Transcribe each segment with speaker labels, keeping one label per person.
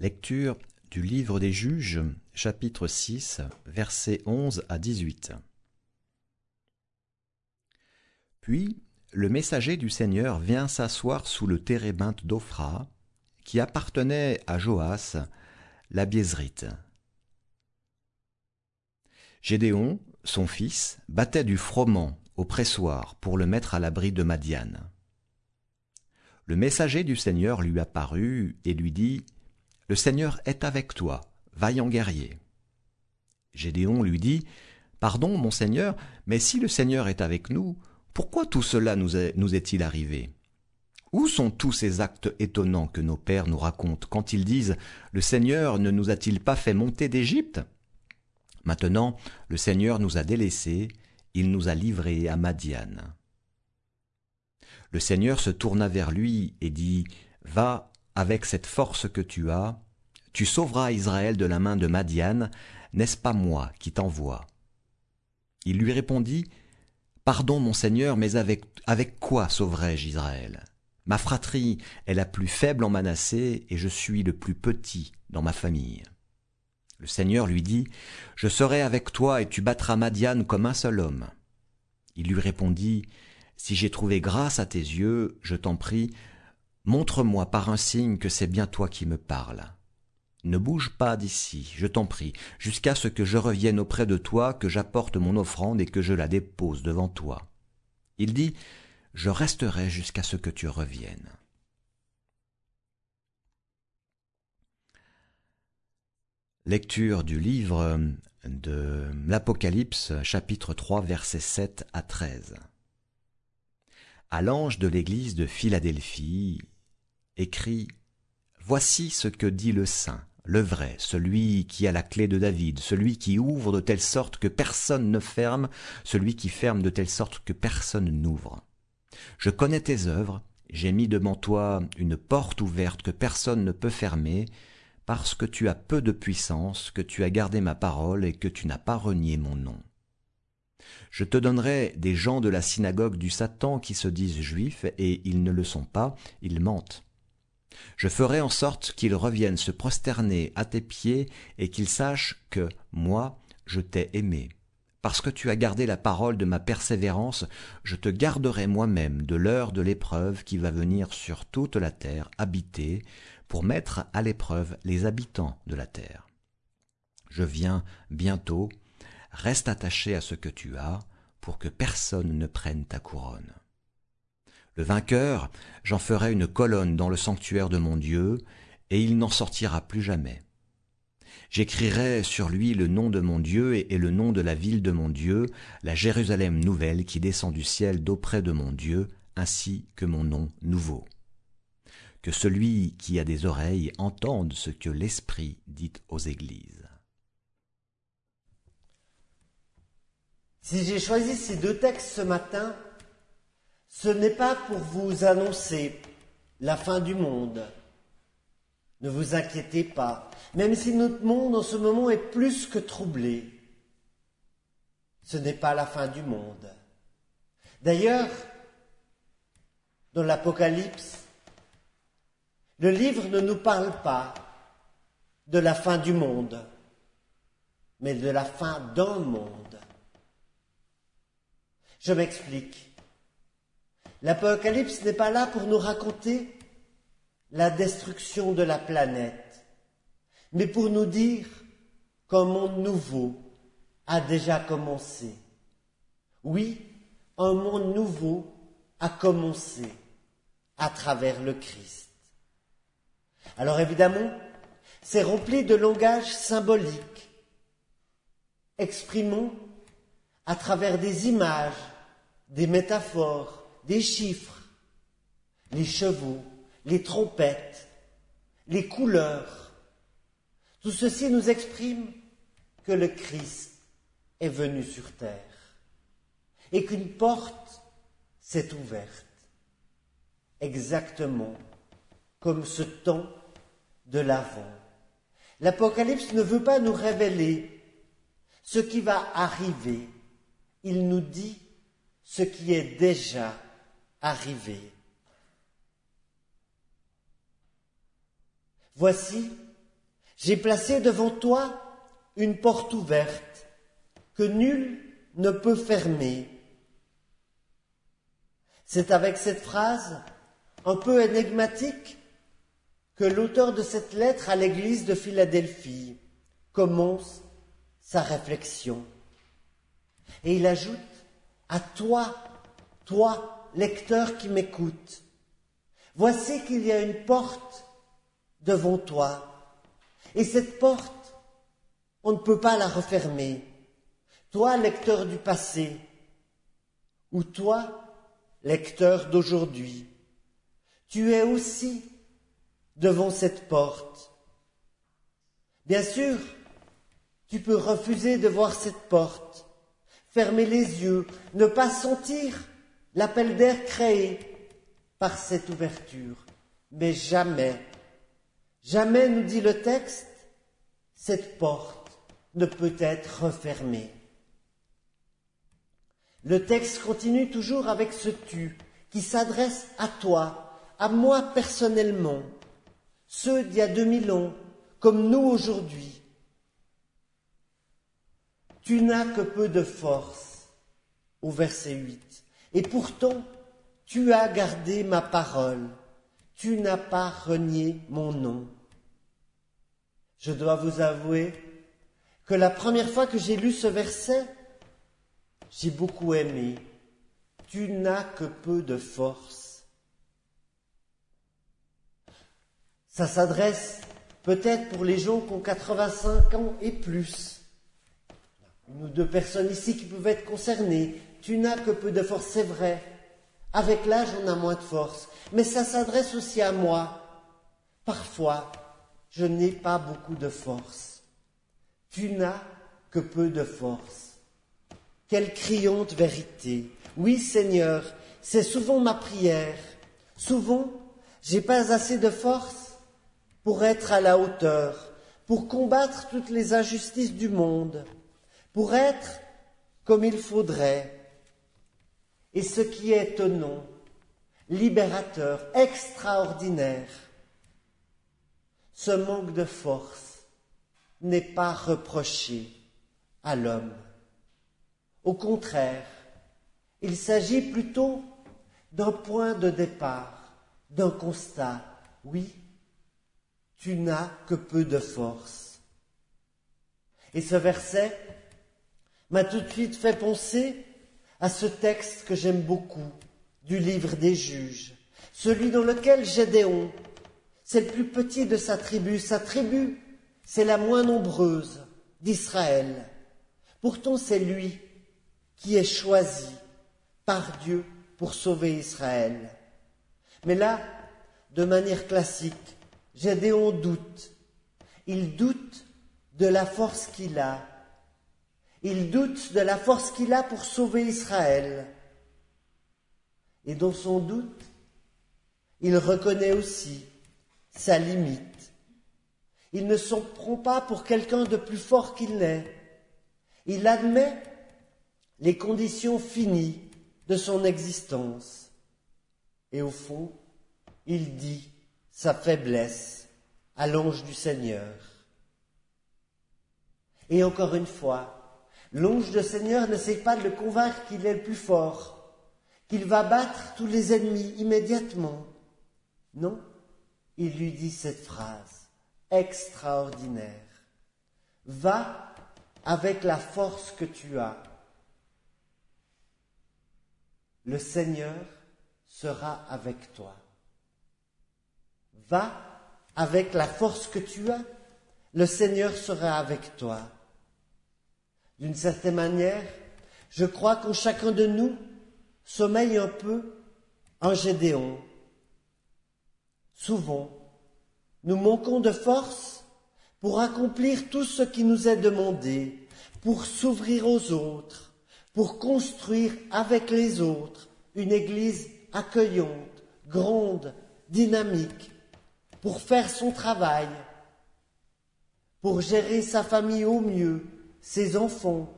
Speaker 1: Lecture du livre des juges, chapitre 6, versets 11 à 18. Puis le messager du Seigneur vient s'asseoir sous le térébinthe d'Ophra, qui appartenait à Joas, la Biézrite. Gédéon, son fils, battait du froment au pressoir pour le mettre à l'abri de Madiane. Le messager du Seigneur lui apparut et lui dit Le Seigneur est avec toi, vaillant guerrier. Gédéon lui dit Pardon, mon Seigneur, mais si le Seigneur est avec nous, pourquoi tout cela nous est, nous est-il arrivé? Où sont tous ces actes étonnants que nos pères nous racontent quand ils disent Le Seigneur ne nous a-t-il pas fait monter d'Égypte? Maintenant, le Seigneur nous a délaissés il nous a livrés à Madiane. Le Seigneur se tourna vers lui et dit, Va avec cette force que tu as, tu sauveras Israël de la main de Madiane, n'est-ce pas moi qui t'envoie? Il lui répondit, Pardon mon Seigneur, mais avec, avec quoi sauverai-je Israël? Ma fratrie est la plus faible en Manassé, et je suis le plus petit dans ma famille. Le Seigneur lui dit, Je serai avec toi et tu battras Madiane comme un seul homme. Il lui répondit, Si j'ai trouvé grâce à tes yeux, je t'en prie, montre-moi par un signe que c'est bien toi qui me parles. Ne bouge pas d'ici, je t'en prie, jusqu'à ce que je revienne auprès de toi, que j'apporte mon offrande et que je la dépose devant toi. Il dit, Je resterai jusqu'à ce que tu reviennes. Lecture du livre de l'Apocalypse chapitre 3 versets 7 à 13. À l'ange de l'église de Philadelphie, écrit Voici ce que dit le saint, le vrai, celui qui a la clé de David, celui qui ouvre de telle sorte que personne ne ferme, celui qui ferme de telle sorte que personne n'ouvre. Je connais tes œuvres, j'ai mis devant toi une porte ouverte que personne ne peut fermer, parce que tu as peu de puissance, que tu as gardé ma parole et que tu n'as pas renié mon nom. Je te donnerai des gens de la synagogue du Satan qui se disent juifs, et ils ne le sont pas, ils mentent. Je ferai en sorte qu'ils reviennent se prosterner à tes pieds et qu'ils sachent que, moi, je t'ai aimé. Parce que tu as gardé la parole de ma persévérance, je te garderai moi-même de l'heure de l'épreuve qui va venir sur toute la terre habitée, pour mettre à l'épreuve les habitants de la terre. Je viens bientôt, reste attaché à ce que tu as, pour que personne ne prenne ta couronne. Vainqueur, j'en ferai une colonne dans le sanctuaire de mon Dieu, et il n'en sortira plus jamais. J'écrirai sur lui le nom de mon Dieu et, le nom de la ville de mon Dieu, la Jérusalem nouvelle qui descend du ciel d'auprès de mon Dieu, ainsi que mon nom nouveau. Que celui qui a des oreilles entende ce que l'Esprit dit aux églises.
Speaker 2: Si j'ai choisi ces deux textes ce matin, ce n'est pas pour vous annoncer la fin du monde. Ne vous inquiétez pas, même si notre monde en ce moment est plus que troublé. Ce n'est pas la fin du monde. D'ailleurs, dans l'Apocalypse, le livre ne nous parle pas de la fin du monde, mais de la fin d'un monde. Je m'explique. L'Apocalypse n'est pas là pour nous raconter la destruction de la planète, mais pour nous dire qu'un monde nouveau a déjà commencé. Oui, un monde nouveau a commencé à travers le Christ. Alors évidemment, c'est rempli de langage symbolique. Exprimons à travers des images, des métaphores, des chiffres, les chevaux, les trompettes, les couleurs. Tout ceci nous exprime que le Christ est venu sur terre et qu'une porte s'est ouverte, exactement comme ce temps de l'avant. L'Apocalypse ne veut pas nous révéler ce qui va arriver, il nous dit ce qui est déjà Voici, J'ai placé devant toi une porte ouverte que nul ne peut fermer. C'est avec cette phrase un peu énigmatique que l'auteur de cette lettre à l'église de Philadelphie commence sa réflexion. Et il ajoute, à toi, toi, lecteur qui m'écoute, voici qu'il y a une porte devant toi. Et cette porte, on ne peut pas la refermer. Toi, lecteur du passé, ou toi, lecteur d'aujourd'hui, tu es aussi devant cette porte. Bien sûr, tu peux refuser de voir cette porte, fermer les yeux, ne pas sentir l'appel d'air créé par cette ouverture. Mais jamais, jamais, nous dit le texte, cette porte ne peut être refermée. Le texte continue toujours avec ce tu qui s'adresse à toi, à moi personnellement, ceux d'il y a deux mille ans, comme nous aujourd'hui. Tu n'as que peu de force, au verset 8, et pourtant tu as gardé ma parole, tu n'as pas renié mon nom. Je dois vous avouer que la première fois que j'ai lu ce verset, j'ai beaucoup aimé. Tu n'as que peu de force. Ça s'adresse peut-être pour les gens qui ont 85 ans et plus. Une ou deux personnes ici qui peuvent être concernées. Tu n'as que peu de force, c'est vrai. Avec l'âge, on a moins de force. Mais ça s'adresse aussi à moi. Parfois, je n'ai pas beaucoup de force. Tu n'as que peu de force. Quelle criante vérité. Oui, Seigneur, c'est souvent ma prière. Souvent, j'ai pas assez de force pour être à la hauteur, pour combattre toutes les injustices du monde, pour être comme il faudrait. Et ce qui est étonnant, libérateur, extraordinaire, ce manque de force n'est pas reproché à l'homme. Au contraire, il s'agit plutôt d'un point de départ, d'un constat. Oui, tu n'as que peu de force. Et ce verset m'a tout de suite fait penser à ce texte que j'aime beaucoup du livre des juges, celui dans lequel Gédéon, c'est le plus petit de sa tribu, sa tribu, c'est la moins nombreuse d'Israël. Pourtant, c'est lui qui est choisi par Dieu pour sauver Israël. Mais là, de manière classique, Gédéon doute. Il doute de la force qu'il a. Il doute de la force qu'il a pour sauver Israël. Et dans son doute, il reconnaît aussi sa limite. Il ne s'en prend pas pour quelqu'un de plus fort qu'il n'est. Il admet les conditions finies de son existence. Et au fond, il dit sa faiblesse à l'ange du Seigneur. Et encore une fois, l'ange du Seigneur n'essaie pas de le convaincre qu'il est le plus fort, qu'il va battre tous les ennemis immédiatement. Non, il lui dit cette phrase extraordinaire. Va avec la force que tu as le Seigneur sera avec toi. Va avec la force que tu as, le Seigneur sera avec toi. D'une certaine manière, je crois qu'en chacun de nous sommeille un peu un Gédéon. Souvent, nous manquons de force pour accomplir tout ce qui nous est demandé, pour s'ouvrir aux autres, pour construire avec les autres une Église accueillante, grande, dynamique, pour faire son travail, pour gérer sa famille au mieux, ses enfants.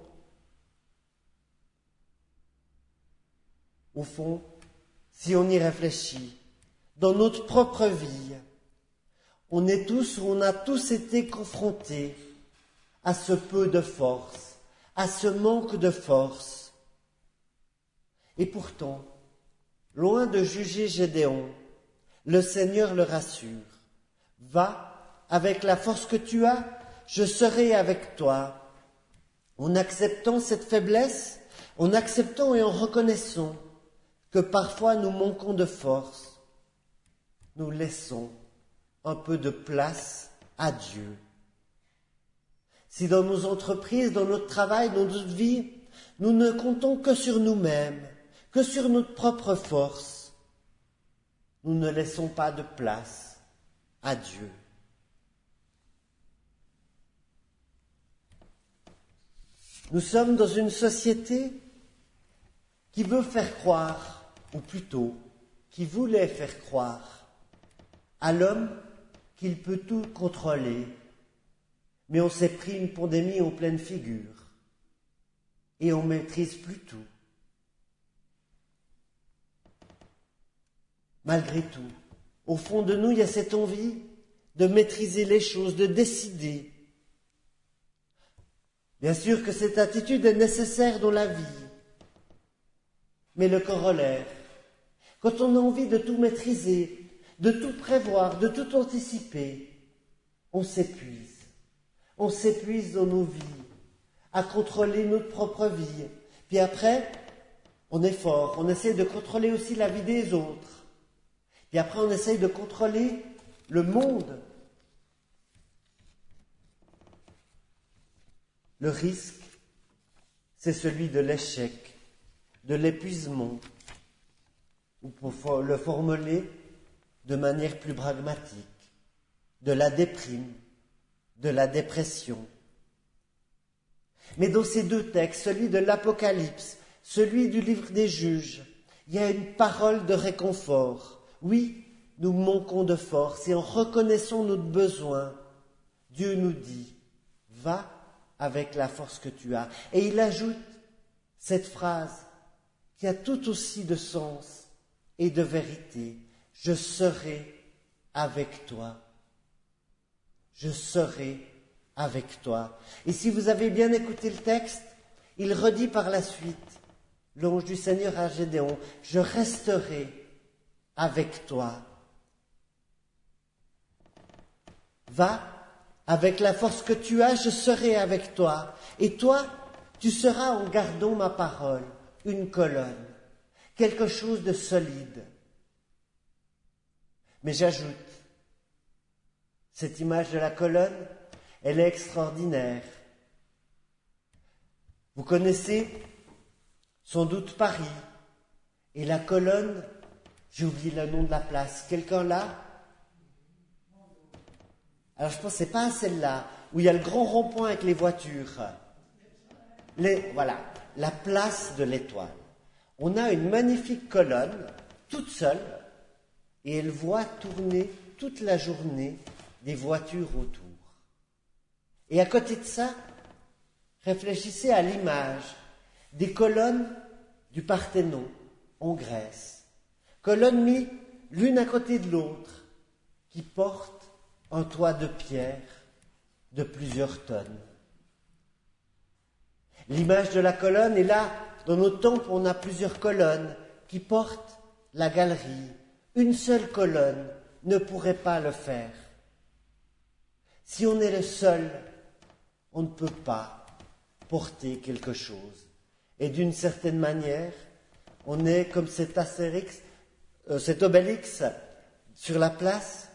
Speaker 2: Au fond, si on y réfléchit, dans notre propre vie, On est tous, on a tous été confrontés à ce peu de force, à ce manque de force. Et pourtant, loin de juger Gédéon, le Seigneur le rassure. Va, avec la force que tu as, je serai avec toi. En acceptant cette faiblesse, en acceptant et en reconnaissant que parfois nous manquons de force, nous laissons un peu de place à Dieu. Si dans nos entreprises, dans notre travail, dans notre vie, nous ne comptons que sur nous-mêmes, que sur notre propre force, nous ne laissons pas de place à Dieu. Nous sommes dans une société qui veut faire croire, ou plutôt qui voulait faire croire à l'homme qu'il peut tout contrôler. Mais on s'est pris une pandémie en pleine figure et on maîtrise plus tout. Malgré tout, au fond de nous, il y a cette envie de maîtriser les choses, de décider. Bien sûr que cette attitude est nécessaire dans la vie, mais le corollaire, quand on a envie de tout maîtriser, de tout prévoir, de tout anticiper, on s'épuise. On s'épuise dans nos vies, à contrôler notre propre vie. Puis après, on est fort, on essaie de contrôler aussi la vie des autres. Puis après, on essaie de contrôler le monde. Le risque, c'est celui de l'échec, de l'épuisement, ou pour le formuler de manière plus pragmatique, de la déprime, de la dépression. Mais dans ces deux textes, celui de l'Apocalypse, celui du livre des juges, il y a une parole de réconfort. Oui, nous manquons de force et en reconnaissant notre besoin, Dieu nous dit, va avec la force que tu as. Et il ajoute cette phrase qui a tout aussi de sens et de vérité. Je serai avec toi. Je serai avec toi. Et si vous avez bien écouté le texte, il redit par la suite, l'ange du Seigneur à Gédéon, je resterai avec toi. Va, avec la force que tu as, je serai avec toi. Et toi, tu seras en gardant ma parole une colonne, quelque chose de solide. Mais j'ajoute, cette image de la colonne, elle est extraordinaire. Vous connaissez sans doute Paris et la colonne, j'ai oublié le nom de la place, quelqu'un là? Alors je ne pensais pas à celle-là, où il y a le grand rond-point avec les voitures. Voilà, la place de l'étoile. On a une magnifique colonne, toute seule, et elle voit tourner toute la journée des voitures autour. Et à côté de ça, réfléchissez à l'image des colonnes du Parthénon en Grèce. Colonnes mises l'une à côté de l'autre, qui portent un toit de pierre de plusieurs tonnes. L'image de la colonne est là. Dans nos temples, on a plusieurs colonnes qui portent la galerie. Une seule colonne ne pourrait pas le faire. Si on est le seul, on ne peut pas porter quelque chose. Et d'une certaine manière, on est comme cet astérix, euh, cet obélix sur la place,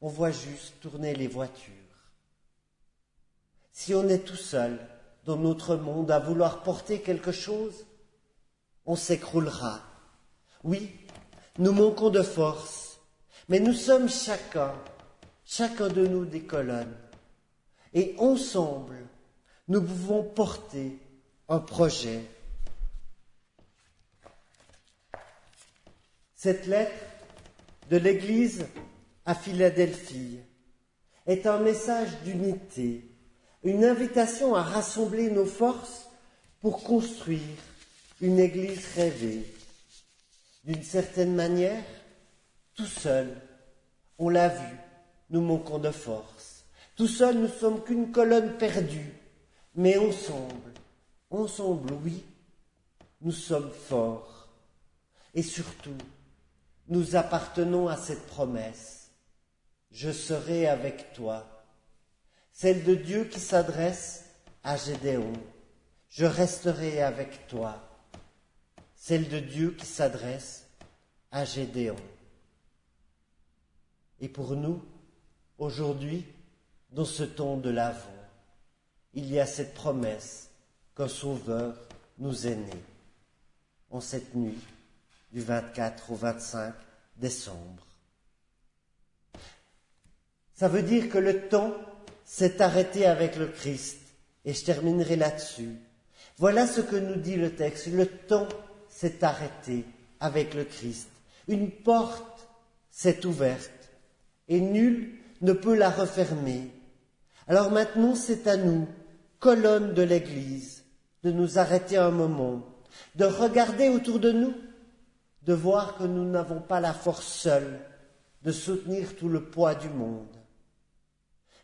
Speaker 2: on voit juste tourner les voitures. Si on est tout seul, dans notre monde à vouloir porter quelque chose, on s'écroulera. Oui, nous manquons de force, mais nous sommes chacun, chacun de nous des colonnes. Et ensemble, nous pouvons porter un projet. Cette lettre de l'Église à Philadelphie est un message d'unité une invitation à rassembler nos forces pour construire une Église rêvée. D'une certaine manière, tout seul, on l'a vu, nous manquons de force. Tout seuls, nous sommes qu'une colonne perdue. Mais ensemble, ensemble, oui, nous sommes forts. Et surtout, nous appartenons à cette promesse. Je serai avec toi. Celle de Dieu qui s'adresse à Gédéon. Je resterai avec toi. Celle de Dieu qui s'adresse à Gédéon. Et pour nous, aujourd'hui, dans ce temps de l'Avent, il y a cette promesse qu'un Sauveur nous est né en cette nuit du 24 au 25 décembre. Ça veut dire que le temps s'est arrêté avec le Christ, et je terminerai là-dessus. Voilà ce que nous dit le texte. Le temps s'est arrêté avec le Christ. Une porte s'est ouverte et nul ne peut la refermer. Alors maintenant, c'est à nous, colonne de l'Église, de nous arrêter un moment, de regarder autour de nous, de voir que nous n'avons pas la force seule de soutenir tout le poids du monde,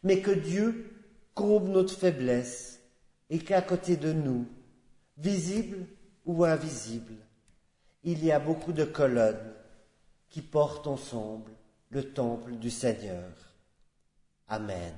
Speaker 2: mais que Dieu comble notre faiblesse et qu'à côté de nous, visible ou invisible, il y a beaucoup de colonnes qui portent ensemble le temple du Seigneur. Amen.